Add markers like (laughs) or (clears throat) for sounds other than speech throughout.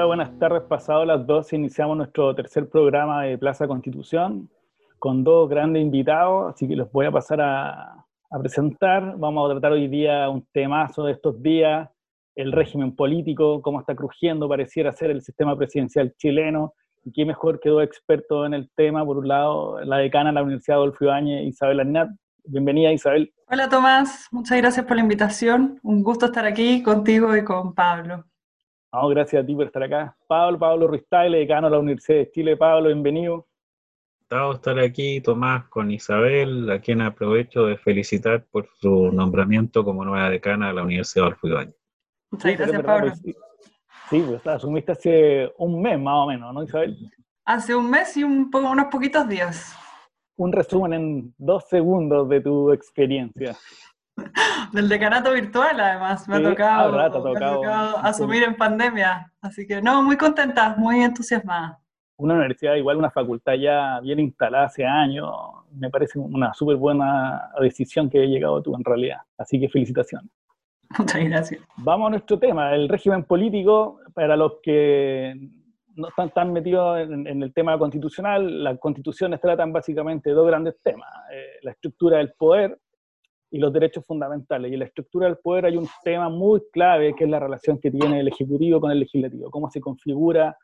Hola, buenas tardes. Pasado las dos iniciamos nuestro tercer programa de Plaza Constitución con dos grandes invitados, así que los voy a pasar a, presentar. Vamos a tratar hoy día un temazo de estos días, el régimen político, cómo está crujiendo, pareciera ser el sistema presidencial chileno, y qué mejor que dos expertos en el tema. Por un lado, la decana de la Universidad Adolfo Ibáñez, Isabel Arnat. Bienvenida, Isabel. Hola, Tomás. Muchas gracias por la invitación. Un gusto estar aquí contigo y con Pablo. No, gracias a ti por estar acá. Pablo, Pablo Ruiz decano de la Universidad de Chile. Pablo, bienvenido. Encantado estar aquí, Tomás, con Isabel, a quien aprovecho de felicitar por su nombramiento como nueva decana de la Universidad de Ibáñez. Muchas gracias, Pablo. Pues, sí, pues asumiste hace un mes más o menos, ¿no, Isabel? Hace un mes y un unos poquitos días. Un resumen en dos segundos de tu experiencia. (laughs) Del decanato virtual, además, me, ha tocado, asumir en pandemia. Así que, no, muy contenta, muy entusiasmada. Una universidad, igual una facultad ya bien instalada hace años, me parece una súper buena decisión que he llegado tú en realidad. Así que felicitaciones. (laughs) Muchas gracias. Vamos a nuestro tema, el régimen político, para los que no están tan metidos en, el tema constitucional, las constituciones tratan básicamente dos grandes temas, eh, la estructura del poder y los derechos fundamentales. Y en la estructura del poder hay un tema muy clave que es la relación que tiene el Ejecutivo con el Legislativo, cómo se configura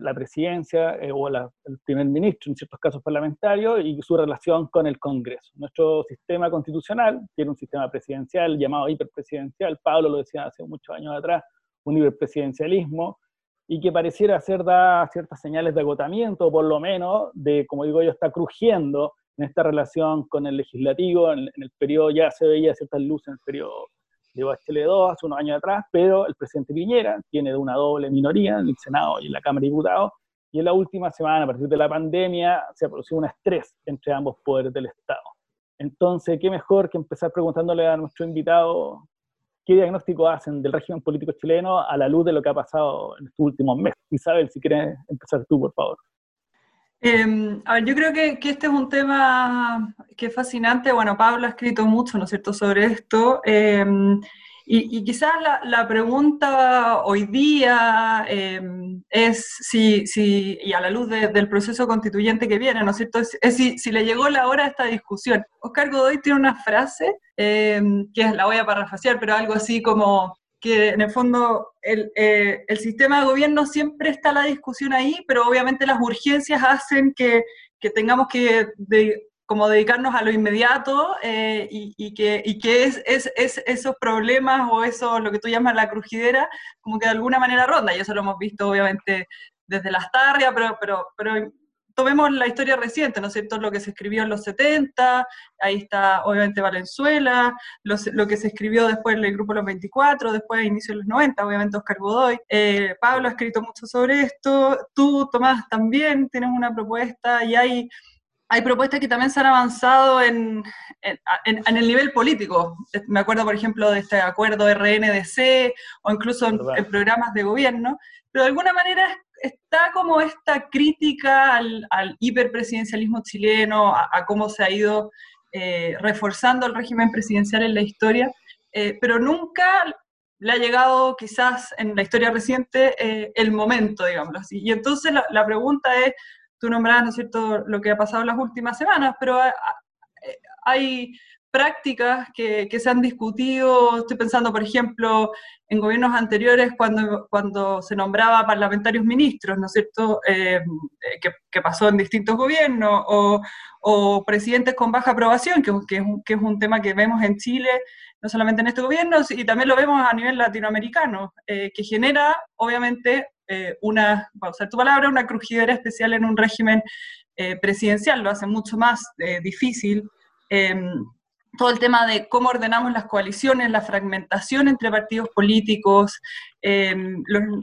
la presidencia eh, o el primer ministro, en ciertos casos parlamentarios, y su relación con el Congreso. Nuestro sistema constitucional tiene un sistema presidencial llamado hiperpresidencial, Pablo lo decía hace muchos años atrás, un hiperpresidencialismo, y que pareciera hacer da ciertas señales de agotamiento, por lo menos, de, como digo yo, está crujiendo en esta relación con el legislativo, en, el periodo ya se veía ciertas luces en el periodo de Bachelet 2 hace unos años atrás, pero el presidente Piñera tiene una doble minoría en el Senado y en la Cámara de Diputados, y en la última semana, a partir de la pandemia, se ha producido un estrés entre ambos poderes del Estado. Entonces, ¿qué mejor que empezar preguntándole a nuestro invitado qué diagnóstico hacen del régimen político chileno a la luz de lo que ha pasado en estos últimos meses? Isabel, si quieres empezar tú, por favor. Em, a ver, yo creo que, este es un tema que es fascinante. Bueno, Pablo ha escrito mucho, ¿no es cierto?, sobre esto. Em, y, quizás la, pregunta hoy día em, es si, si, y a la luz del proceso constituyente que viene, ¿no es cierto?, es, si, si, le llegó la hora a esta discusión. Oscar Godoy tiene una frase, que la voy a parafrasear, pero algo así como que en el fondo eh, el, sistema de gobierno siempre está la discusión ahí, pero obviamente las urgencias hacen que, tengamos que como dedicarnos a lo inmediato eh, y, que, que es, es, esos problemas o eso, lo que tú llamas la crujidera, como que de alguna manera ronda, y eso lo hemos visto obviamente desde las tarrias, pero, pero, pero tomemos la historia reciente, ¿no es cierto? Lo que se escribió en los 70, ahí está obviamente Valenzuela, lo que se escribió después en el Grupo Los 24, después a inicios de los 90, obviamente Oscar Godoy. Eh, Pablo ha escrito mucho sobre esto, tú, Tomás, también tienes una propuesta y hay... Hay propuestas que también se han avanzado en, en, el nivel político. Me acuerdo, por ejemplo, de este acuerdo RNDC o incluso en, en programas de gobierno, pero de alguna manera está como esta crítica al, hiperpresidencialismo chileno, a, cómo se ha ido eh, reforzando el régimen presidencial en la historia, eh, pero nunca le ha llegado quizás en la historia reciente eh, el momento, digamos así. Y entonces la, pregunta es, tú nombrabas, ¿no es cierto?, lo que ha pasado en las últimas semanas, pero hay prácticas que, se han discutido, estoy pensando, por ejemplo, en gobiernos anteriores cuando, cuando se nombraba parlamentarios ministros, ¿no es cierto?, eh, que, pasó en distintos gobiernos, o, presidentes con baja aprobación, que, que, es un, que, es un, tema que vemos en Chile, no solamente en este gobierno, y también lo vemos a nivel latinoamericano, eh, que genera, obviamente, eh, una, a usar tu palabra, una crujidera especial en un régimen presidencial, lo hace mucho más difícil todo el tema de cómo ordenamos las coaliciones, la fragmentación entre partidos políticos, em,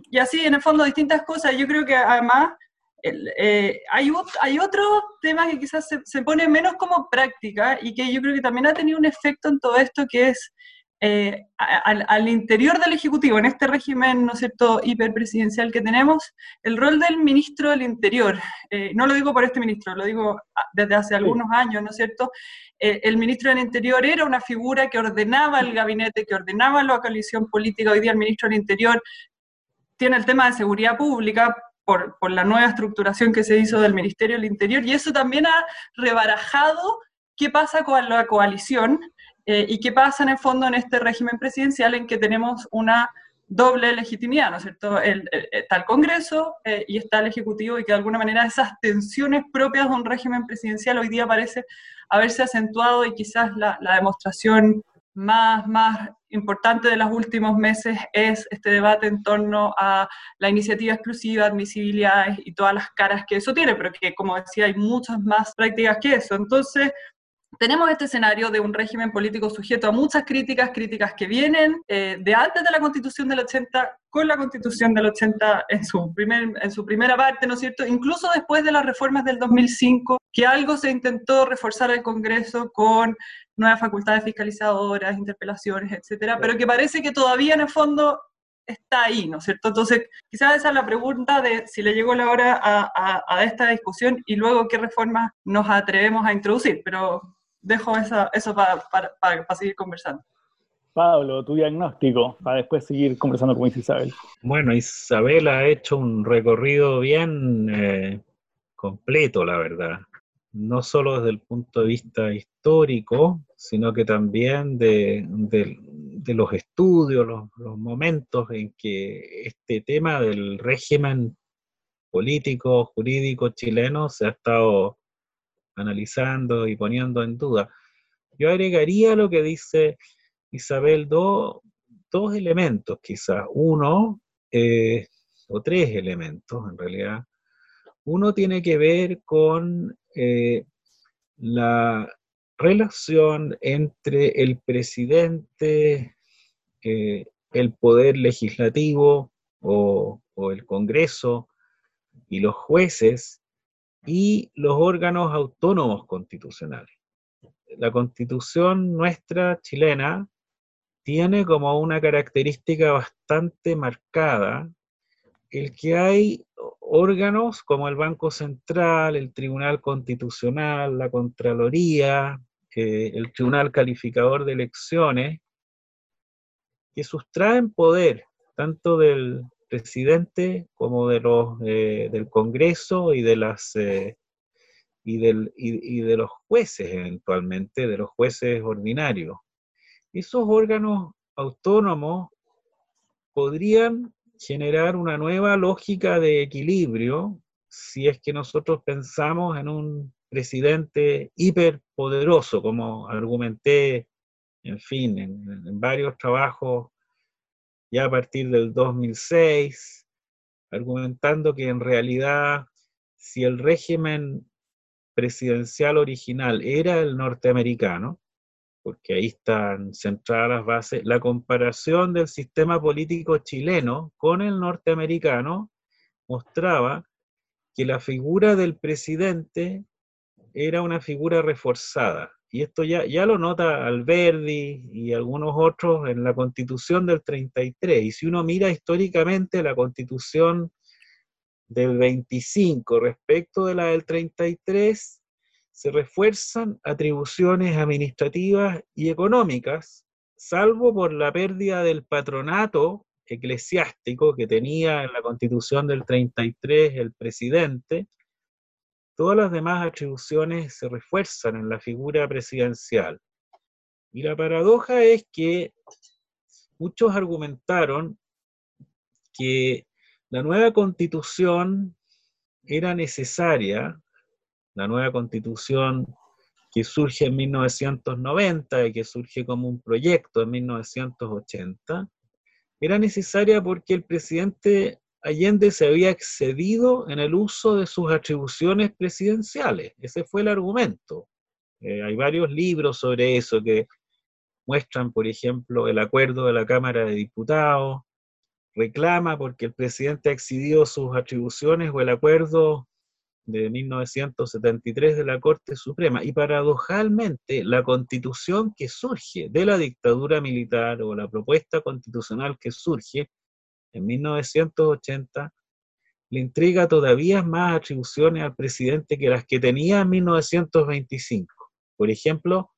y así en el fondo distintas cosas. Yo creo que además eh, hay, hay otro tema que quizás se, se, pone menos como práctica y que yo creo que también ha tenido un efecto en todo esto, que es eh, al, interior del Ejecutivo, en este régimen, ¿no es cierto?, hiperpresidencial que tenemos, el rol del ministro del Interior, eh, no lo digo por este ministro, lo digo ah, desde hace algunos años, ¿no es cierto?, eh, el ministro del Interior era una figura que ordenaba el gabinete, que ordenaba la coalición política, hoy día el ministro del Interior tiene el tema de seguridad pública por, por, la nueva estructuración que se hizo del Ministerio del Interior, y eso también ha rebarajado qué pasa con la coalición eh, y qué pasa en el fondo en este régimen presidencial en que tenemos una doble legitimidad, ¿no es cierto? El, está el Congreso eh, y está el Ejecutivo y que de alguna manera esas tensiones propias de un régimen presidencial hoy día parece haberse acentuado y quizás la, la demostración más, más importante de los últimos meses es este debate en torno a la iniciativa exclusiva, admisibilidades y todas las caras que eso tiene, pero que como decía hay muchas más prácticas que eso. Entonces, tenemos este escenario de un régimen político sujeto a muchas críticas, críticas que vienen eh, de antes de la constitución del 80, con la constitución del 80 en su, primer, en su primera parte, ¿no es cierto? Incluso después de las reformas del 2005, que algo se intentó reforzar el Congreso con nuevas facultades fiscalizadoras, interpelaciones, etcétera, pero que parece que todavía en el fondo está ahí, ¿no es cierto? Entonces, quizás esa es la pregunta de si le llegó la hora a, a esta discusión y luego qué reformas nos atrevemos a introducir, pero dejo eso para, seguir conversando. Pablo, tu diagnóstico, para después seguir conversando con Isabel. Bueno, Isabel ha hecho un recorrido bien eh, completo, la verdad. No solo desde el punto de vista histórico, sino que también de, los estudios, los, los, momentos en que este tema del régimen político, jurídico chileno se ha estado analizando y poniendo en duda. Yo agregaría lo que dice Isabel dos, dos elementos quizás. Uno, eh, o tres elementos en realidad. Uno tiene que ver con eh, la relación entre el presidente, eh, el poder legislativo o, el Congreso y los jueces y los órganos autónomos constitucionales. La constitución nuestra chilena tiene como una característica bastante marcada el que hay órganos como el Banco Central, el Tribunal Constitucional, la Contraloría, eh, el Tribunal Calificador de Elecciones, que sustraen poder tanto del presidente como de los eh, del Congreso y de las eh, y, del, y, de los jueces eventualmente, de los jueces ordinarios. Esos órganos autónomos podrían generar una nueva lógica de equilibrio si es que nosotros pensamos en un presidente hiperpoderoso, como argumenté, en fin, en varios trabajos ya a partir del 2006, argumentando que en realidad si el régimen presidencial original era el norteamericano, porque ahí están centradas las bases, la comparación del sistema político chileno con el norteamericano mostraba que la figura del presidente era una figura reforzada, y esto ya, ya lo nota Alberdi y algunos otros en la constitución del 33. Y si uno mira históricamente la constitución del 25 respecto de la del 33, se refuerzan atribuciones administrativas y económicas, salvo por la pérdida del patronato eclesiástico que tenía en la constitución del 33 el presidente, Todas las demás atribuciones se refuerzan en la figura presidencial. Y la paradoja es que muchos argumentaron que la nueva constitución era necesaria, la nueva constitución que surge en 1990 y que surge como un proyecto en 1980, era necesaria porque el presidente Allende se había excedido en el uso de sus atribuciones presidenciales. Ese fue el argumento. Eh, hay varios libros sobre eso que muestran, por ejemplo, el acuerdo de la Cámara de Diputados, reclama porque el presidente ha excedido sus atribuciones o el acuerdo de 1973 de la Corte Suprema. Y paradojalmente, la constitución que surge de la dictadura militar o la propuesta constitucional que surge en 1980, le entrega todavía más atribuciones al presidente que las que tenía en 1925. Por ejemplo,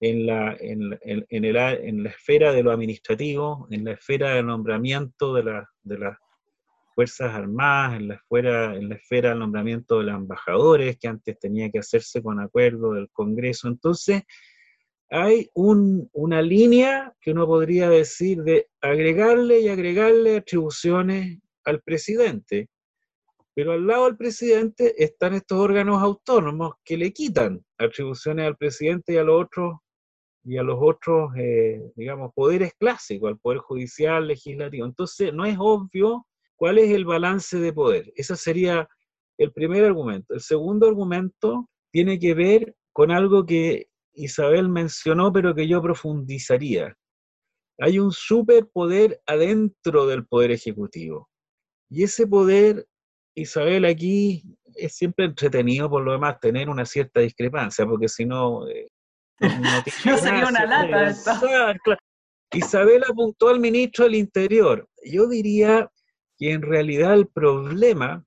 en la, en, la esfera de lo administrativo, en la esfera de nombramiento de, la, de, Fuerzas Armadas, en la, esfera, en la esfera del nombramiento de los embajadores, que antes tenía que hacerse con acuerdo del Congreso. Entonces, hay una línea que uno podría decir de agregarle y agregarle atribuciones al presidente. Pero al lado del presidente están estos órganos autónomos que le quitan atribuciones al presidente y a los otros y a los otros, eh, digamos, poderes clásicos, al poder judicial, legislativo. Entonces, no es obvio cuál es el balance de poder. Ese sería el primer argumento. El segundo argumento tiene que ver con algo que Isabel mencionó, pero que yo profundizaría. Hay un superpoder adentro del poder ejecutivo. Y ese poder, Isabel, aquí es siempre entretenido por lo demás tener una cierta discrepancia, porque si no... Eh, no, (laughs) sería una lata Isabel apuntó al ministro del Interior. Yo diría que en realidad el problema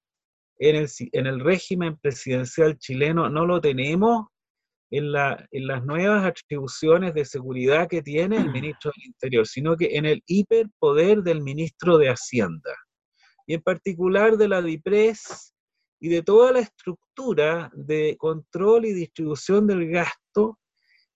en el, en el régimen presidencial chileno no lo tenemos en, la, en las nuevas atribuciones de seguridad que tiene el ministro del Interior, sino que en el hiperpoder del ministro de Hacienda, y en particular de la DIPRES y de toda la estructura de control y distribución del gasto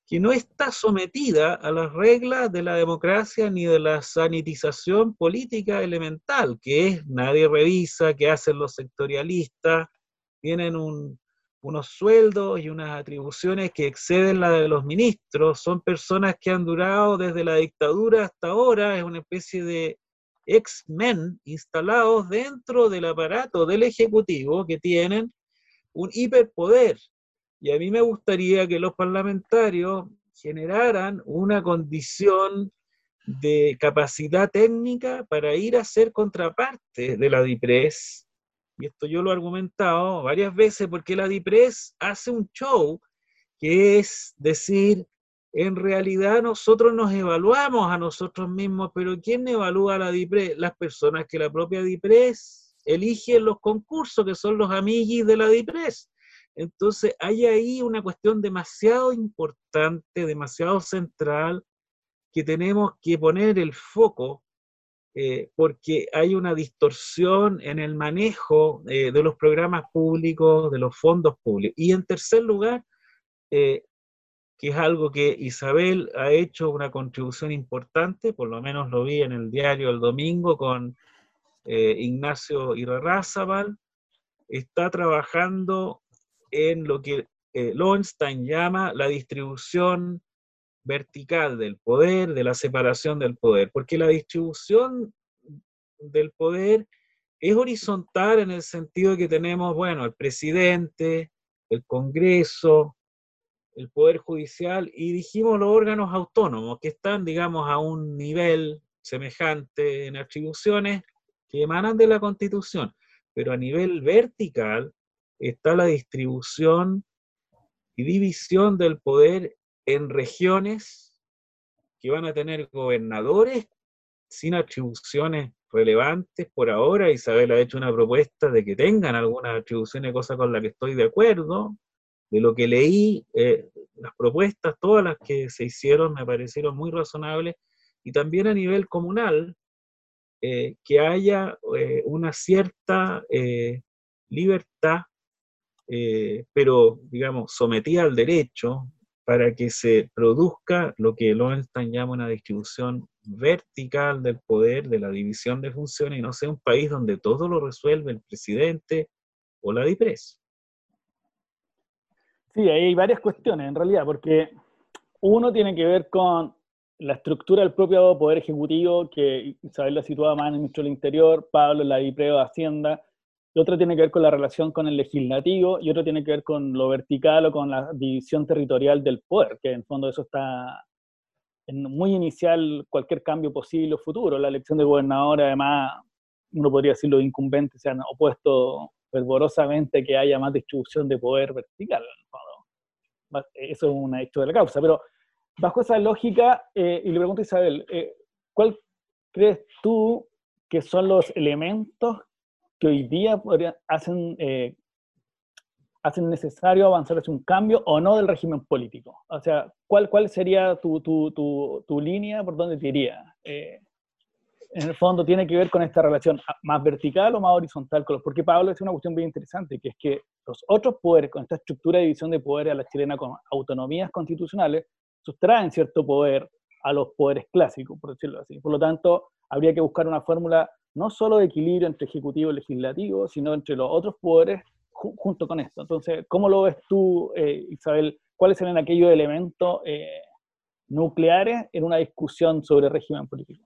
que no está sometida a las reglas de la democracia ni de la sanitización política elemental, que es nadie revisa, que hacen los sectorialistas, tienen un, unos sueldos y unas atribuciones que exceden la de los ministros, son personas que han durado desde la dictadura hasta ahora, es una especie de ex-men instalados dentro del aparato del Ejecutivo que tienen un hiperpoder. Y a mí me gustaría que los parlamentarios generaran una condición de capacidad técnica para ir a ser contraparte de la DIPRES y esto yo lo he argumentado varias veces, porque la DIPRES hace un show que es decir, en realidad nosotros nos evaluamos a nosotros mismos, pero ¿quién evalúa a la DIPRES? Las personas que la propia DIPRES elige en los concursos, que son los amiguis de la DIPRES. Entonces hay ahí una cuestión demasiado importante, demasiado central, que tenemos que poner el foco eh, porque hay una distorsión en el manejo eh, de los programas públicos, de los fondos públicos. Y en tercer lugar, eh, que es algo que Isabel ha hecho una contribución importante, por lo menos lo vi en el diario el domingo con Ignacio Irarrázaval, está trabajando en lo que Lowenstein llama la distribución vertical del poder, de la separación del poder, porque la distribución del poder es horizontal en el sentido que tenemos, bueno, el presidente, el Congreso, el Poder Judicial y dijimos los órganos autónomos que están, digamos, a un nivel semejante en atribuciones que emanan de la Constitución, pero a nivel vertical está la distribución y división del poder en regiones que van a tener gobernadores sin atribuciones relevantes por ahora. Isabel ha hecho una propuesta de que tengan algunas atribuciones, cosa con la que estoy de acuerdo. De lo que leí, eh, las propuestas, todas las que se hicieron, me parecieron muy razonables. Y también a nivel comunal, eh, que haya eh, una cierta libertad, pero, digamos, sometida al derecho, para que se produzca lo que Lowenstein llama una distribución vertical del poder, de la división de funciones, y no sea un país donde todo lo resuelve el presidente o la DIPRES. Sí, hay varias cuestiones en realidad, porque uno tiene que ver con la estructura del propio Poder Ejecutivo, que Isabel lo situaba más en el Ministro del Interior, Pablo en la DIPREO de Hacienda, y otro tiene que ver con la relación con el legislativo, y otro tiene que ver con lo vertical o con la división territorial del poder, que en fondo eso está muy inicial cualquier cambio posible o futuro. La elección de gobernador, además, uno podría decir los incumbentes se han opuesto fervorosamente que haya más distribución de poder vertical. Eso es un hecho de la causa. Pero bajo esa lógica, eh, y le pregunto a Isabel, eh, ¿cuál crees tú que son los elementos que hoy día hacen, eh, hacen necesario avanzar hacia un cambio o no del régimen político? O sea, ¿cuál, cuál sería tu, tu, tu, tu línea por dónde te iría? Eh, en el fondo tiene que ver con esta relación más vertical o más horizontal, porque Pablo es una cuestión bien interesante, que es que los otros poderes, con esta estructura de división de poderes a la chilena con autonomías constitucionales, sustraen cierto poder a los poderes clásicos, por decirlo así. Por lo tanto, habría que buscar una fórmula no solo de equilibrio entre ejecutivo y legislativo, sino entre los otros poderes junto con esto. Entonces, ¿cómo lo ves tú, eh, Isabel? ¿Cuáles serían aquellos elementos eh, nucleares en una discusión sobre régimen político?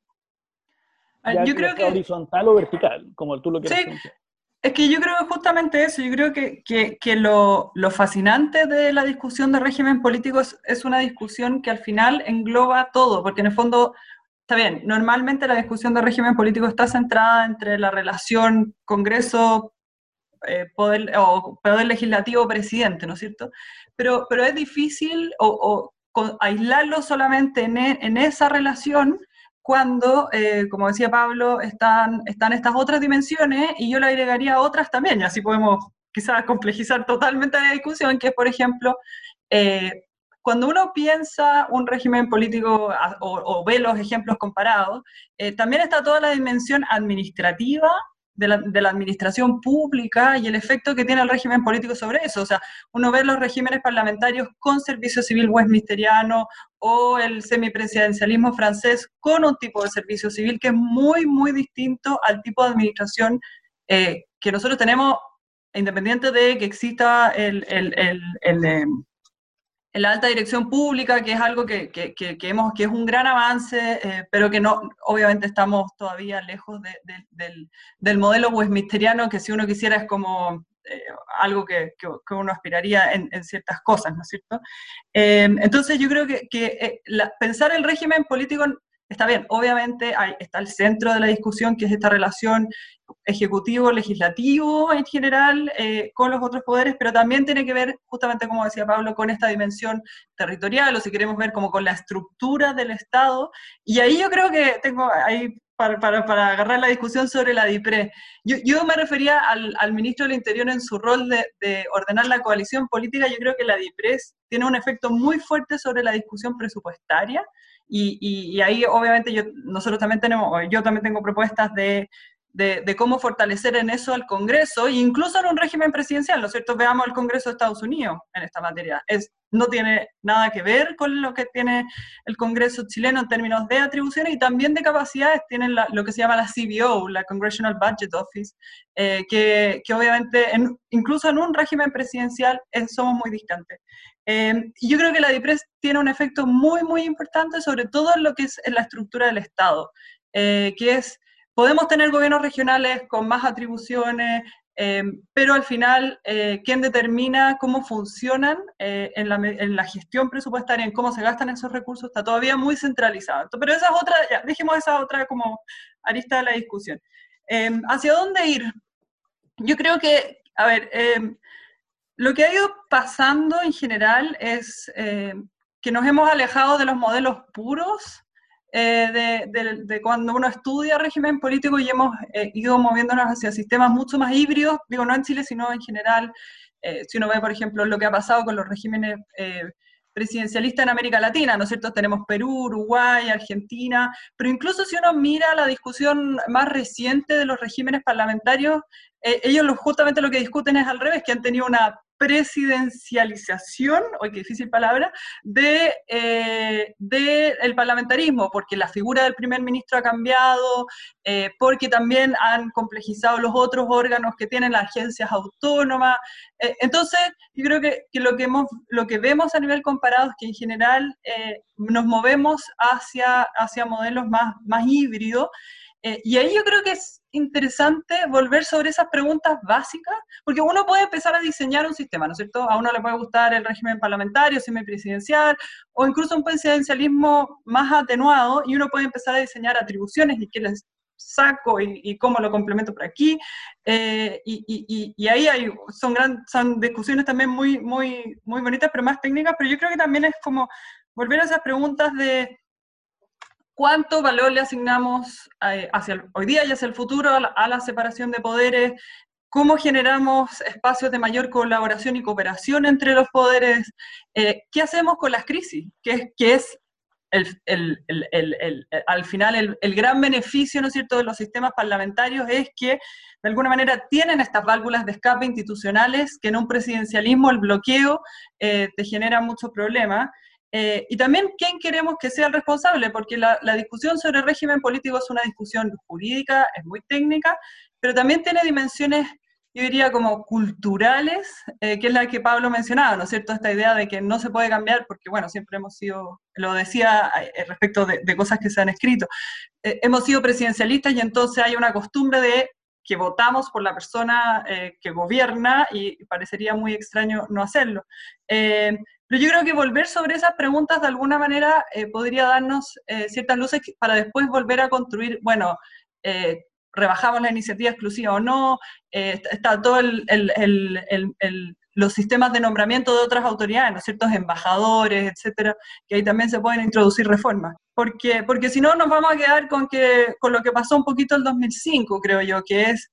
Ah, yo creo que horizontal o vertical, como tú lo quieras sí. Es que yo creo justamente eso, yo creo que, que, lo, lo, fascinante de la discusión de régimen político es, una discusión que al final engloba todo, porque en el fondo, está bien, normalmente la discusión de régimen político está centrada entre la relación Congreso, eh, poder, o poder legislativo, presidente, ¿no es cierto? Pero, pero es difícil o, aislarlo solamente en, e, en esa relación cuando, eh, como decía Pablo, están, están estas otras dimensiones y yo le agregaría otras también, y así podemos quizás (laughs) complejizar totalmente la discusión, que es, por ejemplo, eh, cuando uno piensa un régimen político o, ve los ejemplos comparados, eh, también está toda la dimensión administrativa de la, administración pública y el efecto que tiene el régimen político sobre eso. O sea, uno ve los regímenes parlamentarios con servicio civil westministeriano o el semipresidencialismo francés con un tipo de servicio civil que es muy, muy distinto al tipo de administración eh, que nosotros tenemos, independiente de que exista el, el, el, em, en la alta dirección pública, que es algo que, que, que, hemos, que es un gran avance, eh, pero que no, obviamente estamos todavía lejos del, del, modelo westministeriano, que si uno quisiera es como eh, algo que, uno aspiraría en, ciertas cosas, ¿no es cierto? Eh, entonces yo creo que, pensar el régimen político está bien, obviamente está el centro de la discusión, que es esta relación ejecutivo, legislativo en general, eh, con los otros poderes, pero también tiene que ver, justamente como decía Pablo, con esta dimensión territorial, o si queremos ver como con la estructura del Estado. Y ahí yo creo que tengo ahí para, para, para agarrar la discusión sobre la DIPRE. Yo, yo me refería al, al, ministro del Interior en su rol de, de, ordenar la coalición política. Yo creo que la DIPRE tiene un efecto muy fuerte sobre la discusión presupuestaria. Y, y, y ahí obviamente yo, nosotros también tenemos, yo también tengo propuestas de de, cómo fortalecer en eso al Congreso, incluso en un régimen presidencial, ¿no es cierto? Veamos el Congreso de Estados Unidos en esta materia. Es, no tiene nada que ver con lo que tiene el Congreso chileno en términos de atribuciones y también de capacidades. Tienen lo que se llama la CBO, la Congressional Budget Office, eh, que, que, obviamente incluso en un régimen presidencial somos muy distantes. Eh, yo creo que la DIPRES tiene un efecto muy, muy importante, sobre todo en lo que es en la estructura del Estado, eh, que es Podemos tener gobiernos regionales con más atribuciones, eh, pero al final, eh, ¿quién determina cómo funcionan eh, en, la, gestión presupuestaria, en cómo se gastan esos recursos? Está todavía muy centralizado. Pero esa es otra, ya, dejemos esa otra como arista de la discusión. ¿Hacia dónde ir? Yo creo que, a ver, lo que ha ido pasando en general es que nos hemos alejado de los modelos puros eh, de, cuando uno estudia régimen político y hemos eh, ido moviéndonos hacia sistemas mucho más híbridos, digo no en Chile, sino en general, eh, si uno ve, por ejemplo, lo que ha pasado con los regímenes presidencialistas en América Latina, ¿no es cierto? Tenemos Perú, Uruguay, Argentina, pero incluso si uno mira la discusión más reciente de los regímenes parlamentarios, ellos justamente lo que discuten es al revés, que han tenido una presidencialización, hoy qué difícil palabra, de, eh, el parlamentarismo, porque la figura del primer ministro ha cambiado, eh, porque también han complejizado los otros órganos que tienen las agencias autónomas. Eh, entonces, yo creo que, lo, que lo que vemos a nivel comparado es que en general nos movemos hacia, hacia modelos más, más híbridos, y ahí yo creo que es interesante volver sobre esas preguntas básicas, porque uno puede empezar a diseñar un sistema, ¿no es cierto? A uno le puede gustar el régimen parlamentario, semipresidencial, o incluso un presidencialismo más atenuado, y uno puede empezar a diseñar atribuciones y qué les saco y, cómo lo complemento por aquí. Eh, y, y, ahí hay, son, gran, son discusiones también muy, muy, muy bonitas, pero más técnicas, pero yo creo que también es como volver a esas preguntas de cuánto valor le asignamos eh, hacia hoy día y hacia el futuro a la, separación de poderes, cómo generamos espacios de mayor colaboración y cooperación entre los poderes, eh, qué hacemos con las crisis, que es, que es al final el, gran beneficio, ¿no es cierto?, de los sistemas parlamentarios es que de alguna manera tienen estas válvulas de escape institucionales que en un presidencialismo el bloqueo eh, te genera muchos problemas. Eh, y también quién queremos que sea el responsable, porque la, la, discusión sobre el régimen político es una discusión jurídica, es muy técnica, pero también tiene dimensiones yo diría como culturales, eh, que es la que Pablo mencionaba, ¿no es cierto? Esta idea de que no se puede cambiar porque, bueno, siempre hemos sido, lo decía eh, respecto de, cosas que se han escrito, eh, hemos sido presidencialistas y entonces hay una costumbre de que votamos por la persona que gobierna y parecería muy extraño no hacerlo. Pero yo creo que volver sobre esas preguntas de alguna manera podría darnos ciertas luces para después volver a construir, bueno, rebajamos la iniciativa exclusiva o no, eh, está todo los sistemas de nombramiento de otras autoridades, ¿no ciertos embajadores, etcétera, que ahí también se pueden introducir reformas. Porque, porque si no, nos vamos a quedar con, que, con lo que pasó un poquito el 2005, creo yo, que es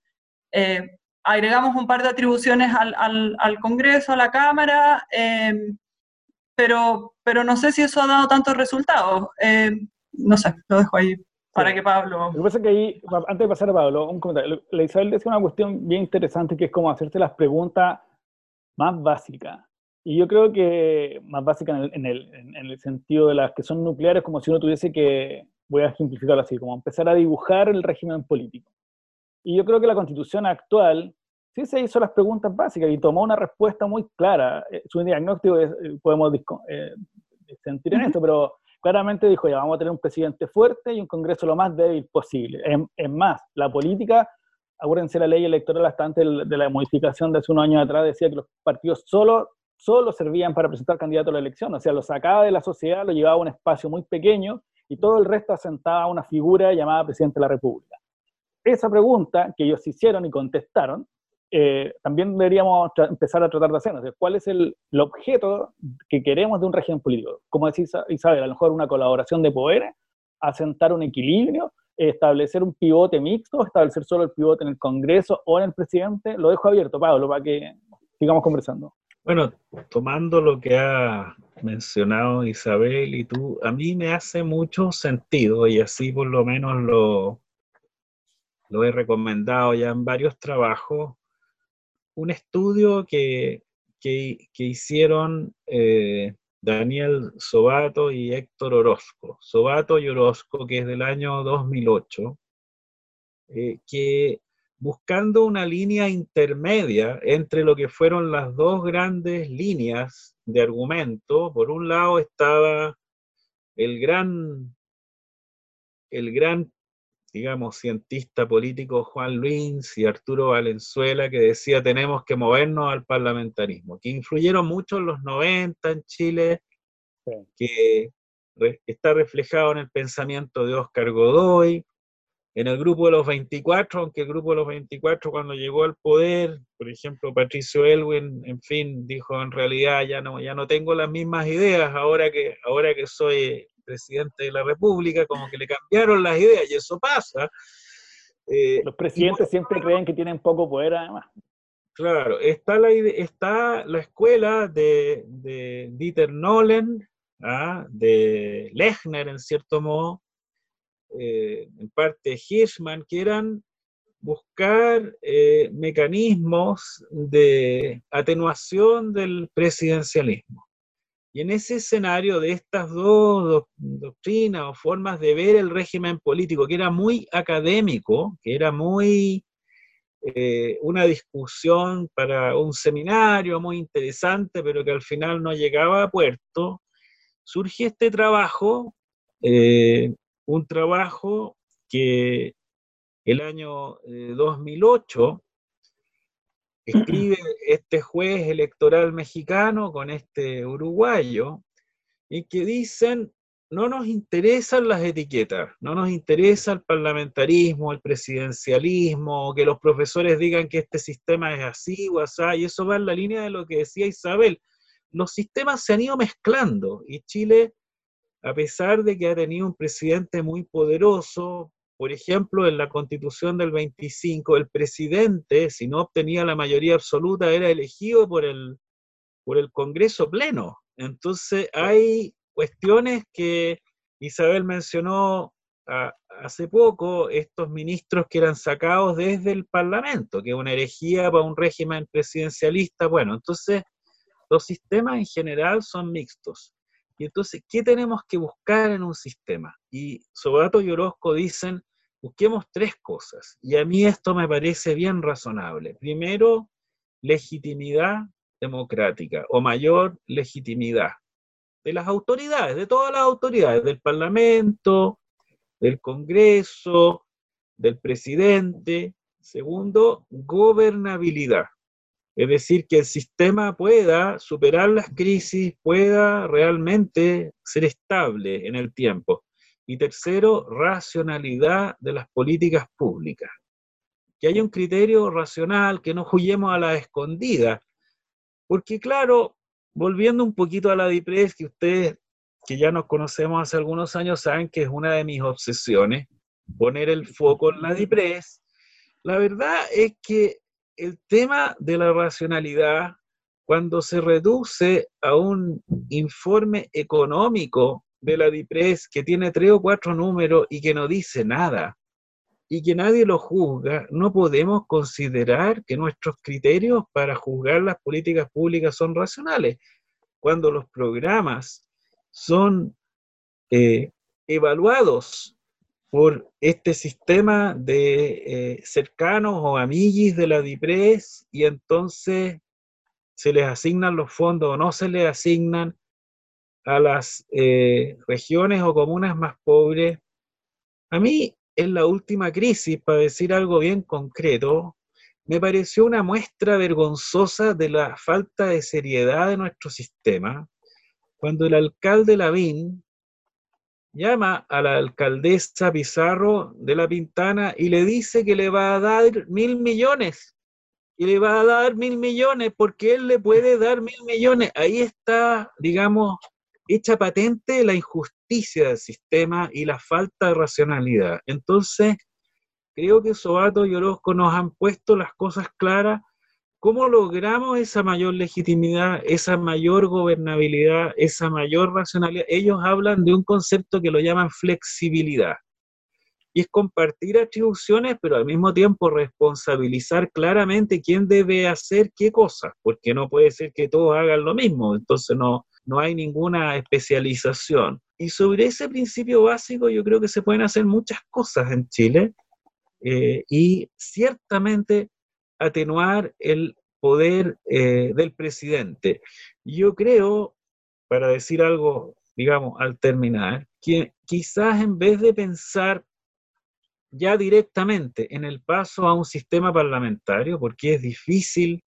eh, agregamos un par de atribuciones al, al, Congreso, a la Cámara, em, pero, pero no sé si eso ha dado tantos resultados. Em, no sé, lo dejo ahí para que Pablo... Lo que pasa es que ahí, antes de pasar a Pablo, un comentario. La Isabel decía una cuestión bien interesante que es como hacerte las preguntas más básicas. Y yo creo que más básicas en el, en, el, en el, sentido de las que son nucleares, como si uno tuviese que, voy a ejemplificarlo así, como empezar a dibujar el régimen político. Y yo creo que la constitución actual sí se hizo las preguntas básicas y tomó una respuesta muy clara. Eh, su diagnóstico es, eh, podemos eh, sentir en esto, pero claramente dijo, ya vamos a tener un presidente fuerte y un Congreso lo más débil posible. Es, más, la política, acuérdense la ley electoral hasta antes de la modificación de hace unos años atrás, decía que los partidos solo, solo servían para presentar candidatos a la elección, o sea, lo sacaba de la sociedad, lo llevaba a un espacio muy pequeño y todo el resto asentaba a una figura llamada presidente de la República. Esa pregunta que ellos hicieron y contestaron eh, también deberíamos empezar a tratar de hacer. ¿Cuál es el, objeto que queremos de un régimen político? Como decía Isabel, a lo mejor una colaboración de poderes, asentar un equilibrio, establecer un pivote mixto, establecer solo el pivote en el Congreso o en el presidente. Lo dejo abierto, Pablo, para que sigamos conversando. Bueno, tomando lo que ha mencionado Isabel y tú, a mí me hace mucho sentido y así por lo menos lo, lo he recomendado ya en varios trabajos un estudio que, hicieron eh, Daniel Sobato y Héctor Orozco. Sobato y Orozco, que es del año 2008, eh, que buscando una línea intermedia entre lo que fueron las dos grandes líneas de argumento, por un lado estaba el gran, el gran digamos, cientista político Juan Luis y Arturo Valenzuela, que decía tenemos que movernos al parlamentarismo, que influyeron mucho en los 90 en Chile, que está reflejado en el pensamiento de Oscar Godoy, en el grupo de los 24, aunque el grupo de los 24 cuando llegó al poder, por ejemplo, Patricio Elwin, en fin, dijo en realidad ya no, ya no tengo las mismas ideas ahora que, ahora que soy presidente de la República, como que le cambiaron las ideas y eso pasa. Eh, Los presidentes siempre creen que tienen poco poder además. Claro, está la, está la escuela de, de Dieter Nolen, ¿ah? de Lechner en cierto modo, eh, en parte Hirschman, que eran buscar eh, mecanismos de atenuación del presidencialismo. Y en ese escenario de estas dos doctrinas o formas de ver el régimen político, que era muy académico, que era muy eh, una discusión para un seminario muy interesante, pero que al final no llegaba a puerto, surge este trabajo, eh, un trabajo que el año 2008 eh, escribe este juez electoral mexicano con este uruguayo, y que dicen, no nos interesan las etiquetas, no nos interesa el parlamentarismo, el presidencialismo, que los profesores digan que este sistema es así o así, y eso va en la línea de lo que decía Isabel. Los sistemas se han ido mezclando y Chile, a pesar de que ha tenido un presidente muy poderoso, por ejemplo, en la constitución del 25, el presidente, si no obtenía la mayoría absoluta, era elegido por el, por el Congreso pleno. Entonces hay cuestiones que Isabel mencionó hace poco estos ministros que eran sacados desde el Parlamento, que es una herejía para un régimen presidencialista. Bueno, entonces los sistemas en general son mixtos. Y entonces, ¿qué tenemos que buscar en un sistema? Y Sobato y Orozco dicen, busquemos tres cosas. Y a mí esto me parece bien razonable. Primero, legitimidad democrática o mayor legitimidad de las autoridades, de todas las autoridades, del Parlamento, del Congreso, del presidente. Segundo, gobernabilidad. Es decir, que el sistema pueda superar las crisis, pueda realmente ser estable en el tiempo. Y tercero, racionalidad de las políticas públicas. Que haya un criterio racional, que no juguemos a la escondida. Porque claro, volviendo un poquito a la DIPRES, que ustedes que ya nos conocemos hace algunos años saben que es una de mis obsesiones, poner el foco en la DIPRES. La verdad es que el tema de la racionalidad, cuando se reduce a un informe económico de la DIPRES que tiene tres o cuatro números y que no dice nada, y que nadie lo juzga, no podemos considerar que nuestros criterios para juzgar las políticas públicas son racionales. Cuando los programas son eh, evaluados por este sistema de eh, cercanos o amiguis de la DIPRES y entonces se les asignan los fondos o no se les asignan a las eh, regiones o comunas más pobres. A mí, en la última crisis, para decir algo bien concreto, me pareció una muestra vergonzosa de la falta de seriedad de nuestro sistema, cuando el alcalde Lavín llama a la alcaldesa Pizarro de la Pintana y le dice que le va a dar mil millones. Y le va a dar mil millones porque él le puede dar mil millones. Ahí está, digamos, hecha patente la injusticia del sistema y la falta de racionalidad. Entonces, creo que Sobato y Orozco nos han puesto las cosas claras ¿Cómo logramos esa mayor legitimidad, esa mayor gobernabilidad, esa mayor racionalidad? Ellos hablan de un concepto que lo llaman flexibilidad. Y es compartir atribuciones, pero al mismo tiempo responsabilizar claramente quién debe hacer qué cosa, porque no puede ser que todos hagan lo mismo, entonces no, no hay ninguna especialización. Y sobre ese principio básico yo creo que se pueden hacer muchas cosas en Chile eh, y ciertamente atenuar el poder eh, del presidente. Yo creo, para decir algo, digamos, al terminar, que quizás en vez de pensar ya directamente en el paso a un sistema parlamentario, porque es difícil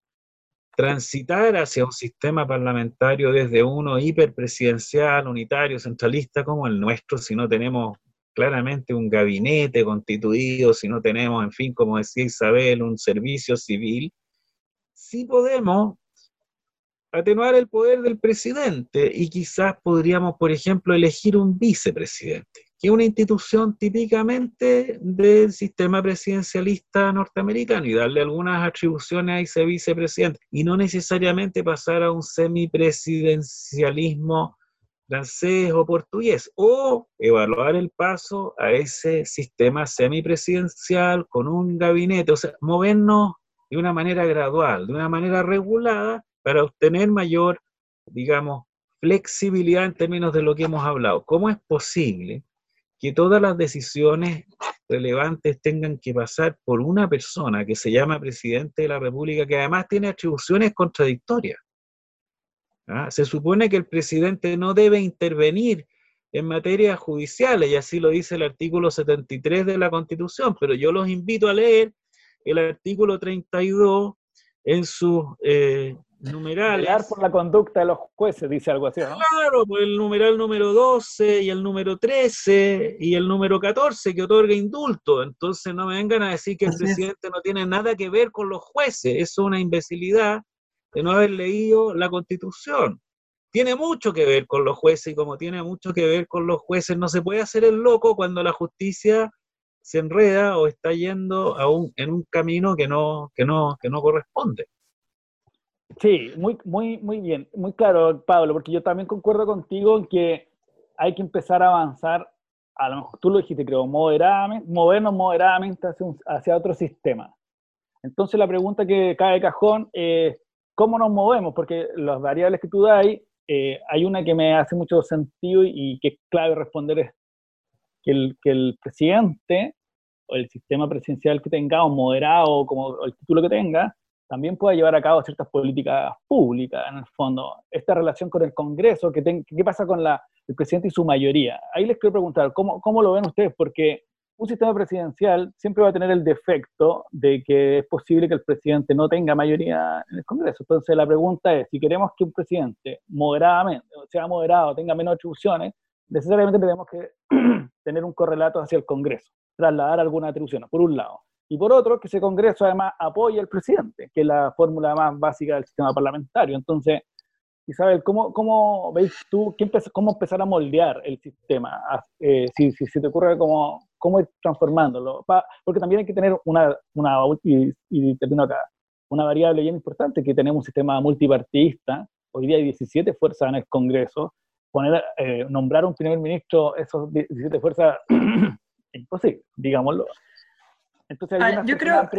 transitar hacia un sistema parlamentario desde uno hiperpresidencial, unitario, centralista como el nuestro, si no tenemos claramente un gabinete constituido, si no tenemos, en fin, como decía Isabel, un servicio civil, sí podemos atenuar el poder del presidente y quizás podríamos, por ejemplo, elegir un vicepresidente, que una institución típicamente del sistema presidencialista norteamericano y darle algunas atribuciones a ese vicepresidente y no necesariamente pasar a un semipresidencialismo francés o portugués, o evaluar el paso a ese sistema semipresidencial con un gabinete, o sea, movernos de una manera gradual, de una manera regulada, para obtener mayor, digamos, flexibilidad en términos de lo que hemos hablado. ¿Cómo es posible que todas las decisiones relevantes tengan que pasar por una persona que se llama presidente de la República, que además tiene atribuciones contradictorias? ¿ah? Se supone que el presidente no debe intervenir en materias judiciales, y así lo dice el artículo 73 de la Constitución, pero yo los invito a leer el artículo 32 en sus eh, numerales. por la conducta de los jueces, dice algo así, ¿no? Claro, pues el numeral número 12 y el número 13 y el número 14 que otorga indulto. Entonces no me vengan a decir que el presidente no tiene nada que ver con los jueces. Eso es una imbecilidad de no haber leído la constitución. Tiene mucho que ver con los jueces y como tiene mucho que ver con los jueces, no se puede hacer el loco cuando la justicia se enreda o está yendo a un, en un camino que no, que no, que no corresponde. Sí, muy, muy, muy bien, muy claro, Pablo, porque yo también concuerdo contigo en que hay que empezar a avanzar, a lo mejor tú lo dijiste, creo, moderadamente, movernos moderadamente hacia, otro sistema. Entonces la pregunta que cae de cajón es, ¿cómo nos movemos? Porque las variables que tú das, eh, hay una que me hace mucho sentido y, que es clave responder es que el, que el presidente o el sistema presidencial que tenga, o moderado, como el título que tenga, también pueda llevar a cabo ciertas políticas públicas, en el fondo. Esta relación con el Congreso, ¿qué, qué pasa con la, el presidente y su mayoría? Ahí les quiero preguntar, ¿cómo, ¿cómo lo ven ustedes? Porque un sistema presidencial siempre va a tener el defecto de que es posible que el presidente no tenga mayoría en el Congreso. Entonces la pregunta es, si queremos que un presidente moderadamente, sea moderado, tenga menos atribuciones, necesariamente tenemos que (clears throat) tener un correlato hacia el Congreso, trasladar alguna atribución, por un lado. Y por otro, que ese Congreso además apoye al presidente, que es la fórmula más básica del sistema parlamentario. Entonces, Isabel, ¿cómo, cómo veis tú, cómo empezar a moldear el sistema? Ah, eh, si, si, te ocurre cómo, cómo ir transformándolo. porque también hay que tener una, una y, termino acá, una variable bien importante, que tenemos un sistema multipartidista, hoy día hay 17 fuerzas en el Congreso, poner, eh, nombrar un primer ministro, esos 17 fuerzas, es (clears throat) imposible, digámoslo. Entonces, ah, yo creo,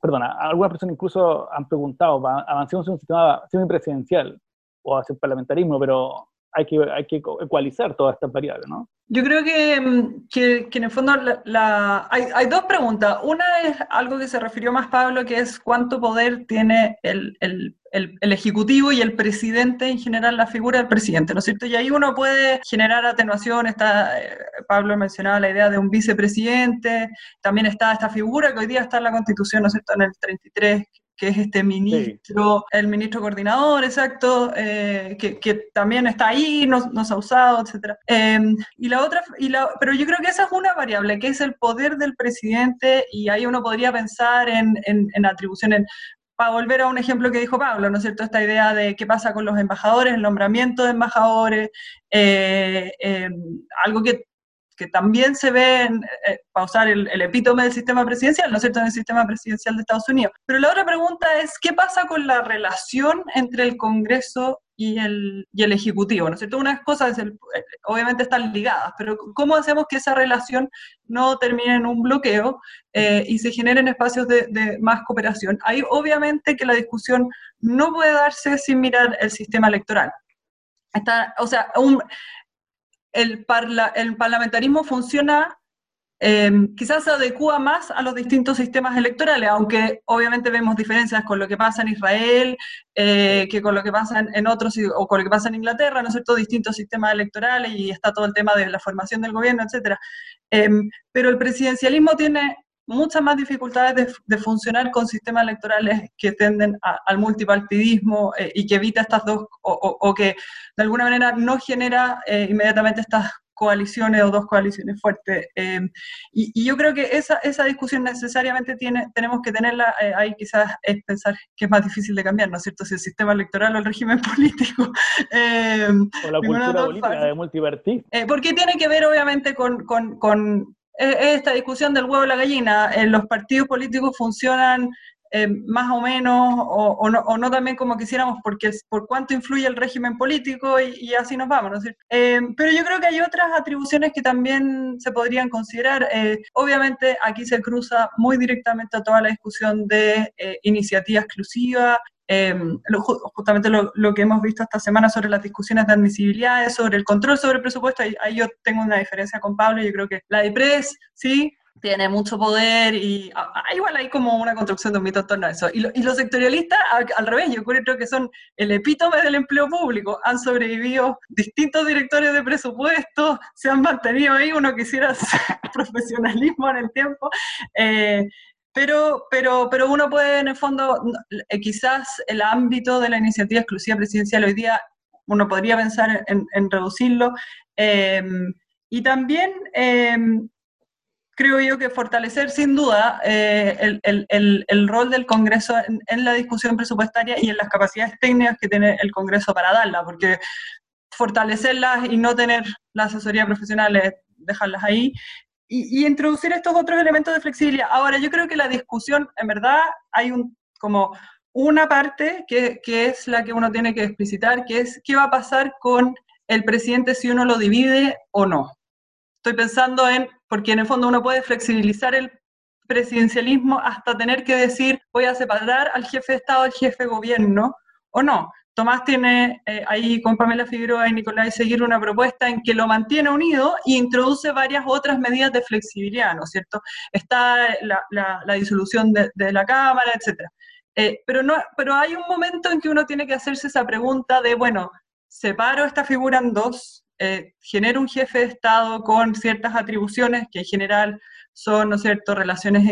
perdona, algunas personas incluso han preguntado, avancemos en un sistema semipresidencial o hacia el parlamentarismo, pero hay que, hay que ecualizar todas estas variables, ¿no? Yo creo que, mm, que, en el fondo la, hay, hay, dos preguntas. Una es algo que se refirió más Pablo, que es cuánto poder tiene el, el, el, Ejecutivo y el presidente en general, la figura del presidente, ¿no es cierto? Y ahí uno puede generar atenuación, está, eh, Pablo mencionaba la idea de un vicepresidente, también está esta figura que hoy día está en la Constitución, ¿no es cierto?, en el 33, que es este ministro, el ministro coordinador, exacto, eh, que, que, también está ahí, nos, ha usado, etc. Em, y la otra, y la, pero yo creo que esa es una variable, que es el poder del presidente, y ahí uno podría pensar en, en, en atribuciones para volver a un ejemplo que dijo Pablo, ¿no es cierto? Esta idea de qué pasa con los embajadores, el nombramiento de embajadores, eh, em, algo que que también se ve, eh, para usar el, epítome del sistema presidencial, ¿no es cierto?, en el sistema presidencial de Estados Unidos. Pero la otra pregunta es, ¿qué pasa con la relación entre el Congreso y el, y el Ejecutivo? ¿No es cierto? Unas cosas, eh, obviamente, están ligadas, pero ¿cómo hacemos que esa relación no termine en un bloqueo eh, y se generen espacios de, de más cooperación? Ahí, obviamente, que la discusión no puede darse sin mirar el sistema electoral. Está, o sea, un, el, el parlamentarismo funciona, em, quizás se adecua más a los distintos sistemas electorales, aunque obviamente vemos diferencias con lo que pasa en Israel, eh, que con lo que pasa en, otros, o con lo que pasa en Inglaterra, ¿no es cierto?, distintos sistemas electorales y está todo el tema de la formación del gobierno, etc. Em, pero el presidencialismo tiene muchas más dificultades de, funcionar con sistemas electorales que tenden al multipartidismo eh, y que evita estas dos, o, que de alguna manera no genera eh, inmediatamente estas coaliciones o dos coaliciones fuertes. Eh, y, yo creo que esa, esa discusión necesariamente tiene, tenemos que tenerla, ahí quizás es pensar que es más difícil de cambiar, ¿no es cierto? Si el sistema electoral o el régimen (laughs) político. o la cultura política de multipartidismo. porque tiene que ver obviamente con, con, con esta discusión del huevo y la gallina. los partidos políticos funcionan eh, más o menos, o, no, o, no, también como quisiéramos, porque por cuánto influye el régimen político y, así nos vamos. ¿no? Eh, pero yo creo que hay otras atribuciones que también se podrían considerar. Eh, obviamente aquí se cruza muy directamente a toda la discusión de iniciativa exclusiva, Em, justamente lo, que hemos visto esta semana sobre las discusiones de admisibilidad, sobre el control sobre el presupuesto, ahí, yo tengo una diferencia con Pablo, yo creo que la IPRES, sí, tiene mucho poder y igual hay como una construcción de un mito en torno a eso. Y, los sectorialistas, al, revés, yo creo que son el epítome del empleo público. Han sobrevivido distintos directores de presupuesto, se han mantenido ahí, uno quisiera (laughs) profesionalismo en el tiempo. Eh, pero, pero, pero uno puede, en el fondo, eh, quizás el ámbito de la iniciativa exclusiva presidencial hoy día, uno podría pensar en, reducirlo. Em, y también em, creo yo que fortalecer sin duda eh, el, rol del Congreso en, la discusión presupuestaria y en las capacidades técnicas que tiene el Congreso para darla, porque fortalecerlas y no tener la asesoría profesional es dejarlas ahí y, introducir estos otros elementos de flexibilidad. Ahora, yo creo que la discusión, en verdad, hay un, como una parte que, que, es la que uno tiene que explicitar, que es qué va a pasar con el presidente si uno lo divide o no. Estoy pensando en, porque en el fondo uno puede flexibilizar el presidencialismo hasta tener que decir voy a separar al jefe de Estado del jefe de gobierno o no. Tomás tiene eh, ahí con Pamela Figueroa y Nicolás Seguir una propuesta en que lo mantiene unido e introduce varias otras medidas de flexibilidad, ¿no es cierto? Está la, disolución de, la Cámara, etc. Eh, pero, no, pero hay un momento en que uno tiene que hacerse esa pregunta de, bueno, separo esta figura en dos, eh, genero un jefe de Estado con ciertas atribuciones que en general son, ¿no cierto?, relaciones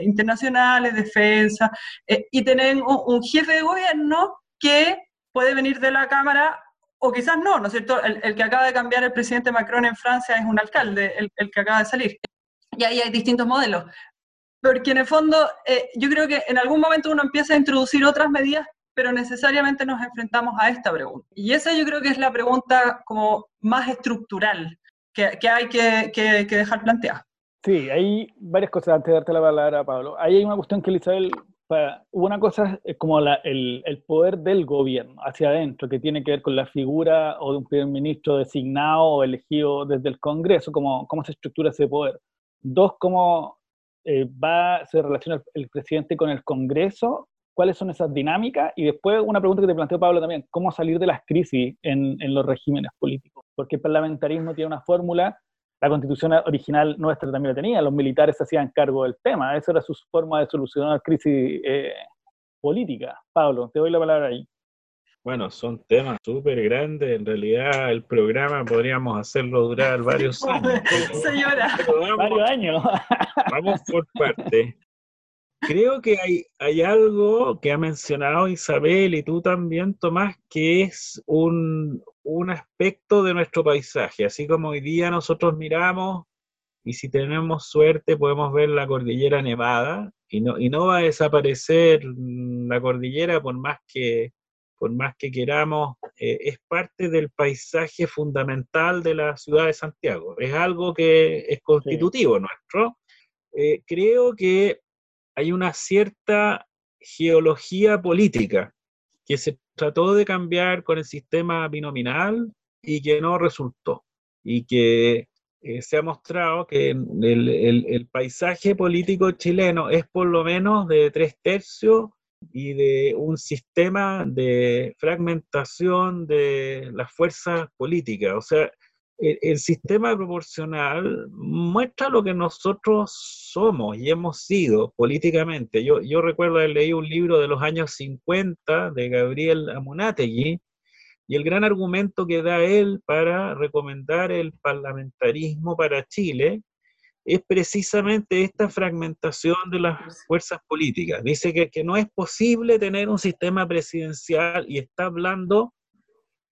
internacionales, defensa, y tener un jefe de gobierno que puede venir de la Cámara o quizás no, ¿no cierto? El, que acaba de cambiar el presidente Macron en Francia es un alcalde, el, que acaba de salir. Y ahí hay distintos modelos. Porque en el fondo, eh, yo creo que en algún momento uno empieza a introducir otras medidas, pero necesariamente nos enfrentamos a esta pregunta. Y esa yo creo que es la pregunta como más estructural que, que hay que, que, que dejar planteada. Sí, hay varias cosas antes de darte la palabra, Pablo. Ahí hay una cuestión que Isabel una cosa es como el, el, poder del gobierno hacia adentro, que tiene que ver con la figura o de un primer ministro designado o elegido desde el Congreso, cómo, cómo se estructura ese poder. Dos, cómo eh, va, se relaciona el, presidente con el Congreso, cuáles son esas dinámicas, y después una pregunta que te planteó Pablo también, cómo salir de las crisis en, en los regímenes políticos, porque el parlamentarismo tiene una fórmula la constitución original nuestra también la tenía, los militares se hacían cargo del tema, esa era su forma de solucionar la crisis eh, política. Pablo, te doy la palabra ahí. Bueno, son temas súper grandes, en realidad el programa podríamos hacerlo durar varios (laughs) años. Señora. varios años. vamos por parte. Creo que hay, hay algo que ha mencionado Isabel y tú también, Tomás, que es un, un aspecto de nuestro paisaje, así como hoy día nosotros miramos y si tenemos suerte podemos ver la cordillera nevada y no, y no va a desaparecer la cordillera por más que, por más que queramos, eh, es parte del paisaje fundamental de la ciudad de Santiago, es algo que es constitutivo nuestro. Eh, creo que hay una cierta geología política que se trató de cambiar con el sistema binominal y que no resultó. Y que eh, se ha mostrado que el, el, paisaje político chileno es por lo menos de tres tercios y de un sistema de fragmentación de las fuerzas políticas. O sea, el, sistema proporcional muestra lo que nosotros somos y hemos sido políticamente. Yo, yo recuerdo haber leído un libro de los años 50 de Gabriel Amunategui y el gran argumento que da él para recomendar el parlamentarismo para Chile es precisamente esta fragmentación de las fuerzas políticas. Dice que, que no es posible tener un sistema presidencial y está hablando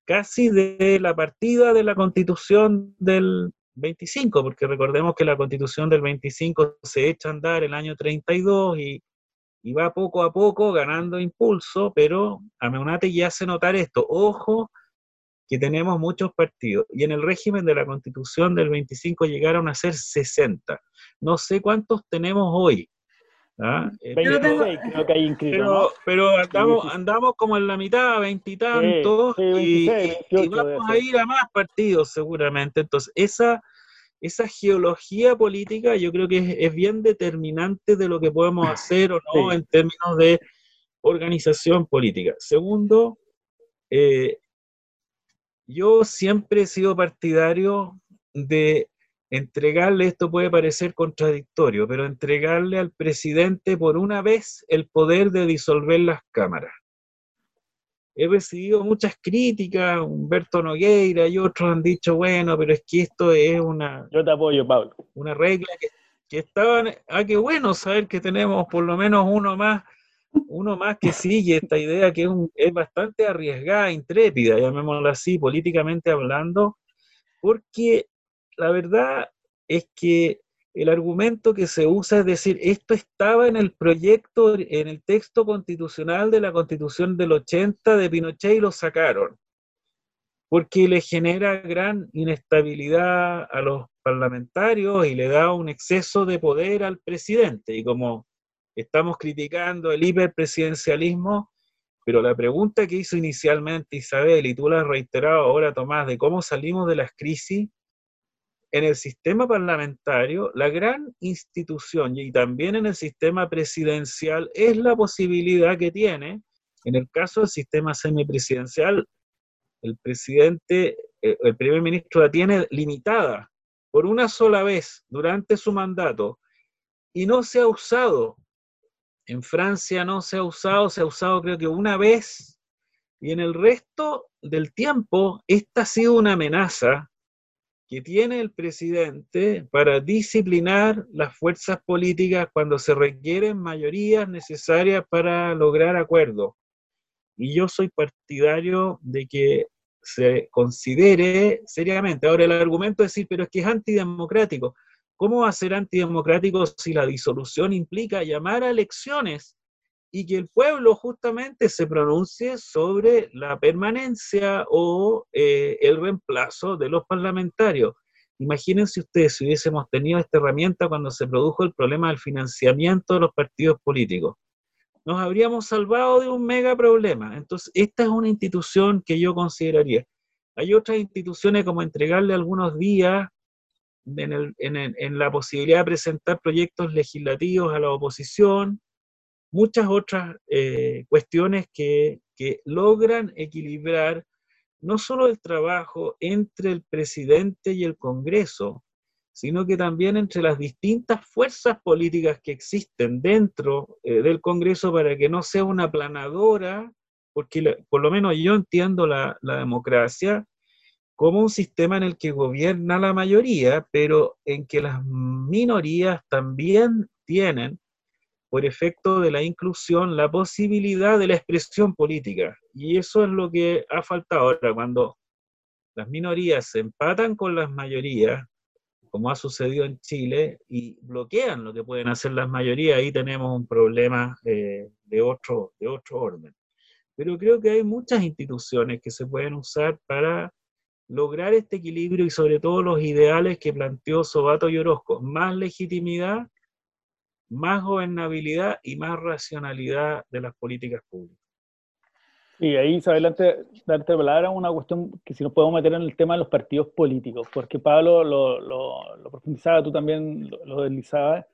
casi de la partida de la constitución del 25, porque recordemos que la constitución del 25 se echa a andar el año 32 y, y va poco a poco ganando impulso, pero a Meunate ya hace notar esto, ojo que tenemos muchos partidos, y en el régimen de la constitución del 25 llegaron a ser 60. No sé cuántos tenemos hoy, ¿Ah? Eh, pero, creo que hay inscrito, pero, andamos, andamos, como en la mitad, veintitantos, y, vamos a ir a más partidos seguramente. Entonces, esa, esa geología política yo creo que es, bien determinante de lo que podemos hacer o no en términos de organización política. Segundo, eh, yo siempre he sido partidario de entregarle, esto puede parecer contradictorio, pero entregarle al presidente por una vez el poder de disolver las cámaras. He recibido muchas críticas, Humberto Nogueira y otros han dicho, bueno, pero es que esto es una... Yo te apoyo, Pablo. Una regla que, que estaban... Ah, qué bueno saber que tenemos por lo menos uno más, uno más que sigue esta idea que es, es bastante arriesgada, intrépida, llamémosla así, políticamente hablando, porque la verdad es que el argumento que se usa es decir, esto estaba en el proyecto, en el texto constitucional de la constitución del 80 de Pinochet y lo sacaron, porque le genera gran inestabilidad a los parlamentarios y le da un exceso de poder al presidente. Y como estamos criticando el hiperpresidencialismo, Pero la pregunta que hizo inicialmente Isabel, y tú la has reiterado ahora, Tomás, de cómo salimos de las crisis, en el sistema parlamentario, la gran institución y también en el sistema presidencial es la posibilidad que tiene, en el caso del sistema semipresidencial, el presidente, eh, el primer ministro la tiene limitada por una sola vez durante su mandato y no se ha usado. En Francia no se ha usado, se ha usado creo que una vez y en el resto del tiempo esta ha sido una amenaza que tiene el presidente para disciplinar las fuerzas políticas cuando se requieren mayorías necesarias para lograr acuerdos. Y yo soy partidario de que se considere seriamente. Ahora, el argumento es decir, pero es que es antidemocrático. ¿Cómo va a ser antidemocrático si la disolución implica llamar a elecciones y que el pueblo justamente se pronuncie sobre la permanencia o eh, el reemplazo de los parlamentarios. Imagínense ustedes si hubiésemos tenido esta herramienta cuando se produjo el problema del financiamiento de los partidos políticos. Nos habríamos salvado de un mega problema. Entonces, esta es una institución que yo consideraría. Hay otras instituciones como entregarle algunos días en, en la posibilidad de presentar proyectos legislativos a la oposición, muchas otras eh, cuestiones que, logran equilibrar no solo el trabajo entre el presidente y el Congreso, sino que también entre las distintas fuerzas políticas que existen dentro eh, del Congreso para que no sea una planadora, porque por lo menos yo entiendo la democracia como un sistema en el que gobierna la mayoría, pero en que las minorías también tienen por efecto de la inclusión, la posibilidad de la expresión política. Y eso es lo que ha faltado ahora, cuando las minorías se empatan con las mayorías, como ha sucedido en Chile, y bloquean lo que pueden hacer las mayorías, ahí tenemos un problema eh, de, otro, de otro orden. Pero creo que hay muchas instituciones que se pueden usar para lograr este equilibrio y sobre todo los ideales que planteó Sobato y Orozco, más legitimidad más gobernabilidad y más racionalidad de las políticas públicas. Y ahí, Isabel, antes de darte palabra, una cuestión que si nos podemos meter en el tema de los partidos políticos, porque Pablo lo, lo, profundizaba, tú también lo, lo, deslizabas,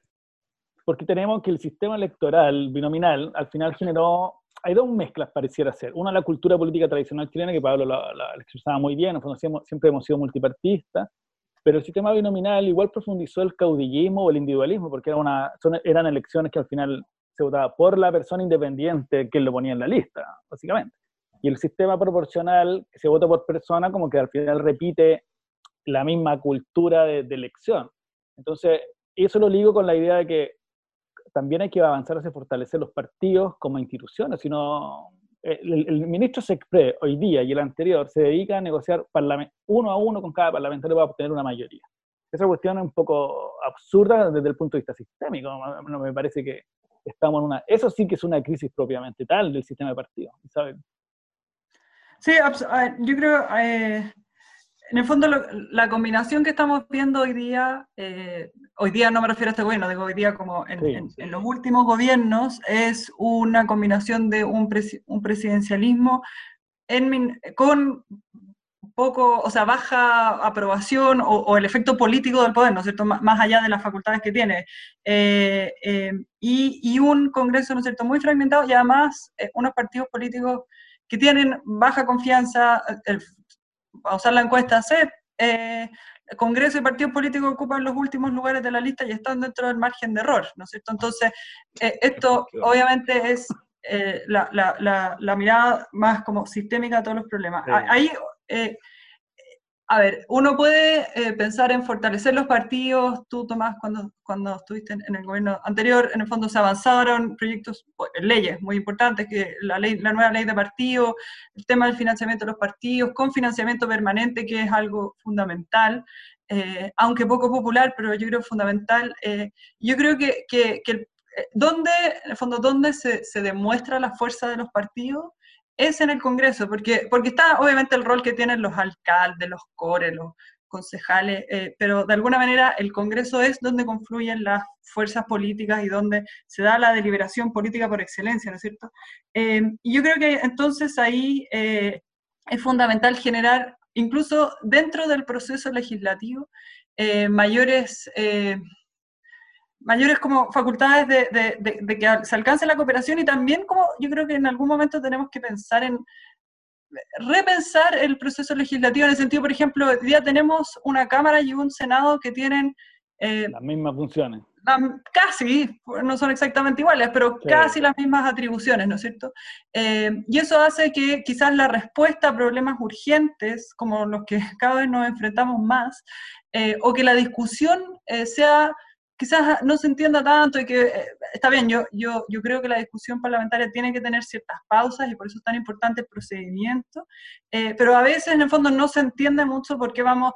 porque tenemos que el sistema electoral binominal al final generó, hay dos mezclas pareciera ser. Una, la cultura política tradicional chilena, que Pablo la, la expresaba muy bien, nosotros siempre hemos sido multipartistas, pero el sistema binominal igual profundizó el caudillismo o el individualismo, porque era una, eran elecciones que al final se votaba por la persona independiente que lo ponía en la lista, básicamente. Y el sistema proporcional, que se vota por persona, como que al final repite la misma cultura de, de elección. Entonces, eso lo ligo con la idea de que también hay que avanzar hacia fortalecer los partidos como instituciones, sino el, ministro Sexpre hoy día y el anterior se dedica a negociar uno a uno con cada parlamentario para obtener una mayoría. Esa cuestión es un poco absurda desde el punto de vista sistémico. No me parece que estamos en una... Eso sí que es una crisis propiamente tal del sistema de partidos. Sí, yo creo... Eh, en el fondo, la combinación que estamos viendo hoy día, eh, hoy día no me refiero a este gobierno, digo hoy día como en, los últimos gobiernos, es una combinación de un, un presidencialismo en, con poco, o sea, baja aprobación o, el efecto político del poder, ¿no es cierto?, más, allá de las facultades que tiene, eh, eh, y, y, un Congreso, ¿no es cierto?, muy fragmentado y además unos partidos políticos que tienen baja confianza, el, a usar la encuesta CEP, eh, Congreso y partidos políticos ocupan los últimos lugares de la lista y están dentro del margen de error, ¿no es cierto? Entonces, eh, esto obviamente es eh, la, la, la, mirada más como sistémica de todos los problemas. Ahí, a ver, uno puede eh, pensar en fortalecer los partidos. Tú, Tomás, cuando, cuando estuviste en, el gobierno anterior, en el fondo se avanzaron proyectos, pues, leyes muy importantes, que la, ley, la nueva ley de partidos, el tema del financiamiento de los partidos, con financiamiento permanente, que es algo fundamental, eh, aunque poco popular, pero yo creo fundamental. Eh, yo creo que, que, que ¿dónde, en el fondo, dónde se, se demuestra la fuerza de los partidos? Es en el Congreso, porque, porque está obviamente el rol que tienen los alcaldes, los cores, los concejales, eh, pero de alguna manera el Congreso es donde confluyen las fuerzas políticas y donde se da la deliberación política por excelencia, ¿no es cierto? Eh, y yo creo que entonces ahí es fundamental generar, incluso dentro del proceso legislativo, mayores mayores como facultades de, que se alcance la cooperación y también como yo creo que en algún momento tenemos que pensar en repensar el proceso legislativo en el sentido, por ejemplo, hoy día tenemos una Cámara y un Senado que tienen... Eh, las mismas funciones. casi, no son exactamente iguales, pero casi las mismas atribuciones, ¿no es cierto? Eh, y eso hace que quizás la respuesta a problemas urgentes, como los que (laughs) cada vez nos enfrentamos más, eh, o que la discusión sea quizás no se entienda tanto y que eh, está bien, yo, yo, yo creo que la discusión parlamentaria tiene que tener ciertas pausas y por eso es tan importante el procedimiento, eh, pero a veces en el fondo no se entiende mucho por qué vamos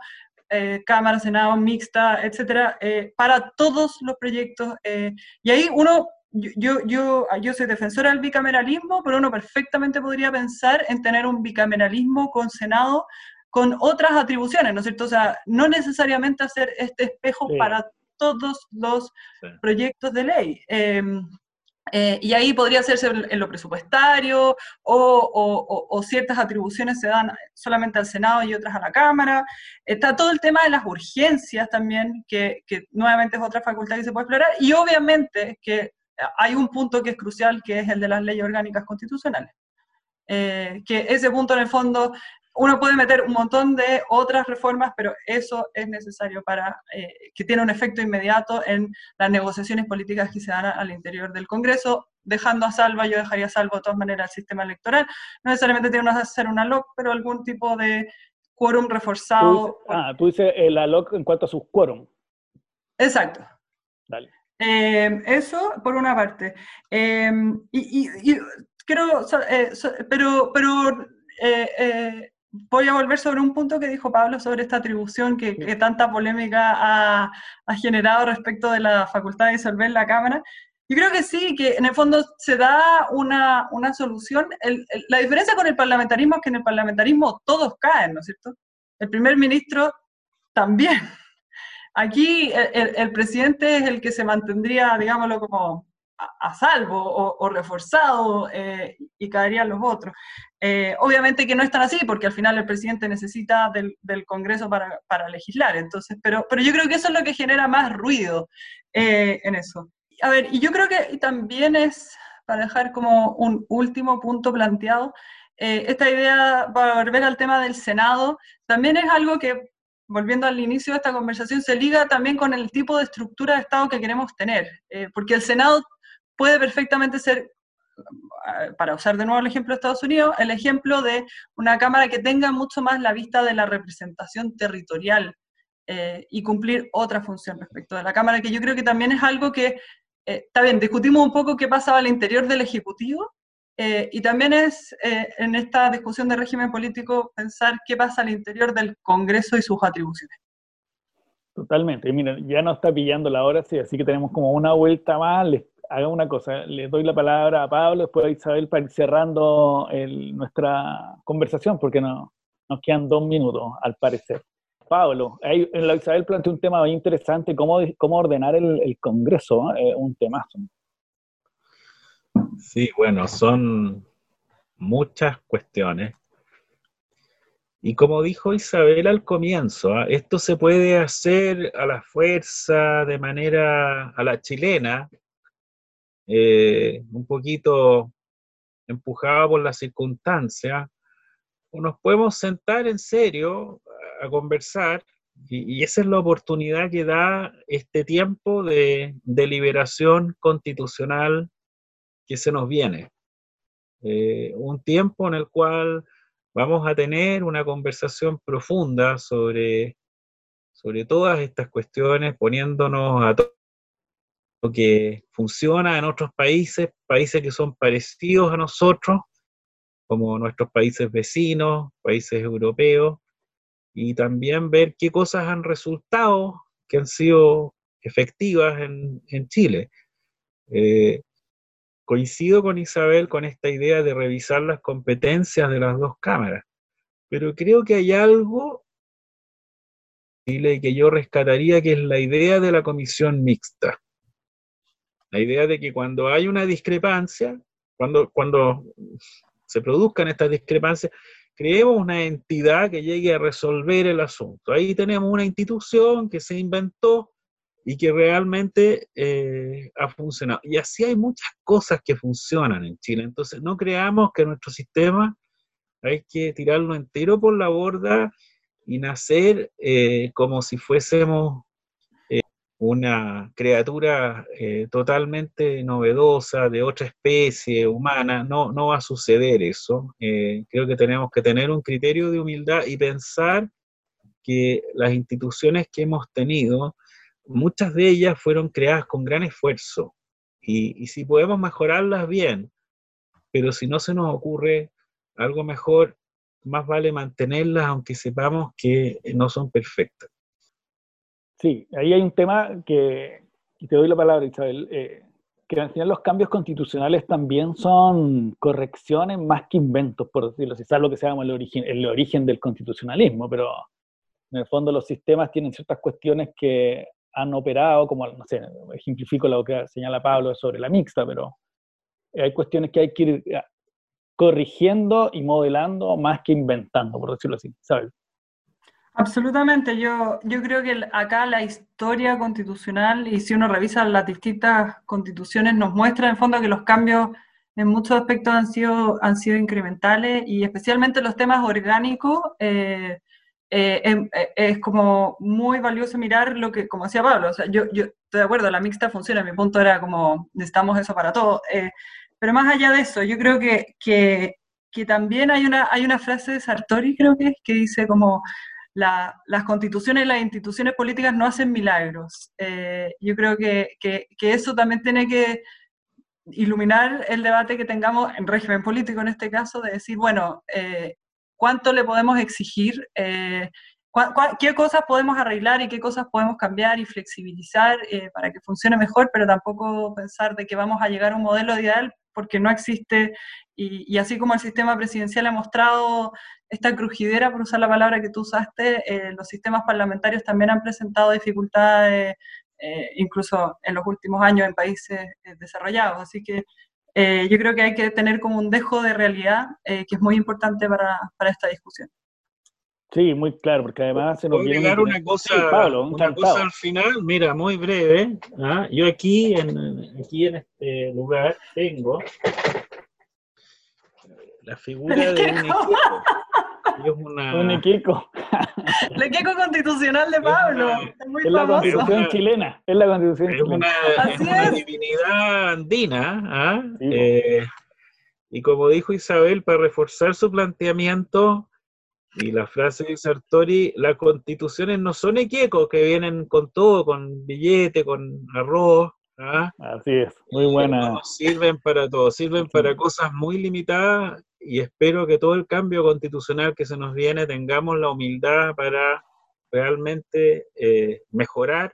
eh, Cámara, Senado, mixta, etcétera, para todos los proyectos. y ahí uno, yo, yo, yo soy defensora del bicameralismo, pero uno perfectamente podría pensar en tener un bicameralismo con Senado con otras atribuciones, ¿no es cierto? O sea, no necesariamente hacer este espejo para todos los proyectos de ley. Em, eh, y ahí podría hacerse en lo presupuestario o, ciertas atribuciones se dan solamente al Senado y otras a la Cámara. Está todo el tema de las urgencias también, que, nuevamente es otra facultad que se puede explorar. Y obviamente que hay un punto que es crucial, que es el de las leyes orgánicas constitucionales. Eh, que ese punto en el fondo uno puede meter un montón de otras reformas, pero eso es necesario para eh, que tiene un efecto inmediato en las negociaciones políticas que se dan al interior del Congreso, dejando a salvo, yo dejaría a salvo de todas maneras el sistema electoral. No necesariamente tiene que ser una LOC, pero algún tipo de quórum reforzado. ah, tú dices la LOC en cuanto a sus quórum. Exacto. Dale. Eh, eso por una parte. Eh, y, creo, pero, pero voy a volver sobre un punto que dijo Pablo sobre esta atribución que, tanta polémica ha, generado respecto de la facultad de disolver la Cámara. Yo creo que sí, que en el fondo se da una, solución. la diferencia con el parlamentarismo es que en el parlamentarismo todos caen, ¿no es cierto? El primer ministro también. Aquí el presidente es el que se mantendría, digámoslo, como a, salvo o, reforzado eh, y caerían los otros. Eh, obviamente que no es tan así, porque al final el presidente necesita del, Congreso para, legislar, entonces, pero, pero yo creo que eso es lo que genera más ruido eh, en eso. A ver, y yo creo que también es, para dejar como un último punto planteado, esta idea, para volver al tema del Senado, también es algo que volviendo al inicio de esta conversación, se liga también con el tipo de estructura de Estado que queremos tener, porque el Senado puede perfectamente ser, para usar de nuevo el ejemplo de Estados Unidos, el ejemplo de una Cámara que tenga mucho más la vista de la representación territorial eh, y cumplir otra función respecto de la Cámara, que yo creo que también es algo que, eh, está bien, discutimos un poco qué pasaba al interior del Ejecutivo, eh, y también es en esta discusión de régimen político pensar qué pasa al interior del Congreso y sus atribuciones. Totalmente. Y mira, ya nos está pillando la hora, sí, así que tenemos como una vuelta más. Les haga una cosa, le doy la palabra a Pablo, después a Isabel para ir cerrando nuestra conversación, porque no, nos quedan dos minutos, al parecer. Pablo, en la Isabel planteó un tema muy interesante, cómo, cómo ordenar el, Congreso, ¿eh? un temazo. Sí, bueno, son muchas cuestiones. Y como dijo Isabel al comienzo, ¿ah? esto se puede hacer a la fuerza, de manera a la chilena, eh, un poquito empujado por las circunstancias, nos podemos sentar en serio a, conversar y, esa es la oportunidad que da este tiempo de deliberación constitucional que se nos viene. Eh, un tiempo en el cual vamos a tener una conversación profunda sobre, sobre todas estas cuestiones, poniéndonos a todos que funciona en otros países, países que son parecidos a nosotros, como nuestros países vecinos, países europeos, y también ver qué cosas han resultado que han sido efectivas en, Chile. Eh, coincido con Isabel con esta idea de revisar las competencias de las dos cámaras, pero creo que hay algo Chile que yo rescataría, que es la idea de la comisión mixta. La idea de que cuando hay una discrepancia, cuando, cuando se produzcan estas discrepancias, creemos una entidad que llegue a resolver el asunto. Ahí tenemos una institución que se inventó y que realmente eh, ha funcionado. Y así hay muchas cosas que funcionan en Chile. Entonces, no creamos que nuestro sistema hay que tirarlo entero por la borda y nacer eh, como si fuésemos una criatura eh, totalmente novedosa, de otra especie humana, no, no va a suceder eso. Eh, creo que tenemos que tener un criterio de humildad y pensar que las instituciones que hemos tenido, muchas de ellas fueron creadas con gran esfuerzo. Y, y si podemos mejorarlas bien, pero si no se nos ocurre algo mejor, más vale mantenerlas aunque sepamos que no son perfectas. Sí, ahí hay un tema que, y te doy la palabra, Isabel, eh, que al final los cambios constitucionales también son correcciones más que inventos, por decirlo así, lo que se llama el origen, el origen del constitucionalismo, pero en el fondo los sistemas tienen ciertas cuestiones que han operado, como, no sé, ejemplifico lo que señala Pablo sobre la mixta, pero hay cuestiones que hay que ir eh, corrigiendo y modelando más que inventando, por decirlo así, ¿sabes? Absolutamente, yo, yo creo que acá la historia constitucional, y si uno revisa las distintas constituciones, nos muestra en fondo que los cambios en muchos aspectos han sido, han sido incrementales y especialmente los temas orgánicos. Eh, eh, em, eh, es como muy valioso mirar lo que, como decía Pablo, o sea, yo, yo estoy de acuerdo, la mixta funciona, mi punto era como necesitamos eso para todo, pero más allá de eso, yo creo que, que, que, también hay una, hay una frase de Sartori, creo que es, que dice como las constituciones y las instituciones políticas no hacen milagros. Eh, yo creo que, eso también tiene que iluminar el debate que tengamos en régimen político en este caso, de decir, bueno, eh, ¿cuánto le podemos exigir? Eh, ¿Qué cosas podemos arreglar y qué cosas podemos cambiar y flexibilizar para que funcione mejor, pero tampoco pensar de que vamos a llegar a un modelo ideal porque no existe, y, así como el sistema presidencial ha mostrado esta crujidera, por usar la palabra que tú usaste, eh, los sistemas parlamentarios también han presentado dificultades, eh, incluso en los últimos años en países eh, desarrollados. Así que yo creo que hay que tener como un dejo de realidad que es muy importante para, para, esta discusión. Sí, muy claro, porque además se nos viene... una cosa, una cosa al final, mira, muy breve. ¿ah? Yo aquí en, aquí en este lugar tengo la figura de un equipo. Es una... (laughs) Un equipo. El equipo constitucional de Pablo. Es, muy la constitución chilena. Es la constitución es Una, es una divinidad andina. ¿ah? Eh, y como dijo Isabel, para reforzar su planteamiento, y la frase de Sartori, las constituciones no son equecos que vienen con todo, con billete, con arroz, ¿ah? Así es, muy buena. sirven para todo, sirven para cosas muy limitadas y espero que todo el cambio constitucional que se nos viene tengamos la humildad para realmente eh, mejorar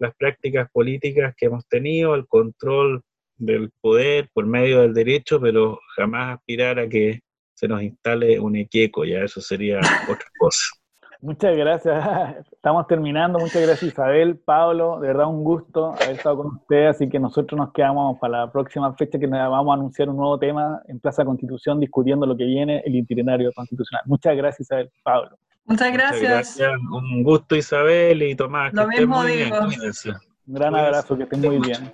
las prácticas políticas que hemos tenido, el control del poder por medio del derecho, pero jamás aspirar a que se nos instale un equeco, ya eso sería otra cosa. (laughs) Muchas gracias. (laughs) Estamos terminando. Muchas gracias Isabel, Pablo. De verdad un gusto haber estado con ustedes. Así que nosotros nos quedamos para la próxima fecha que vamos a anunciar un nuevo tema en Plaza Constitución discutiendo lo que viene, el itinerario constitucional. Muchas gracias Isabel, Pablo. Muchas gracias. Un gusto Isabel y Tomás. Lo mismo digo. Un gran abrazo, que estén muy bien.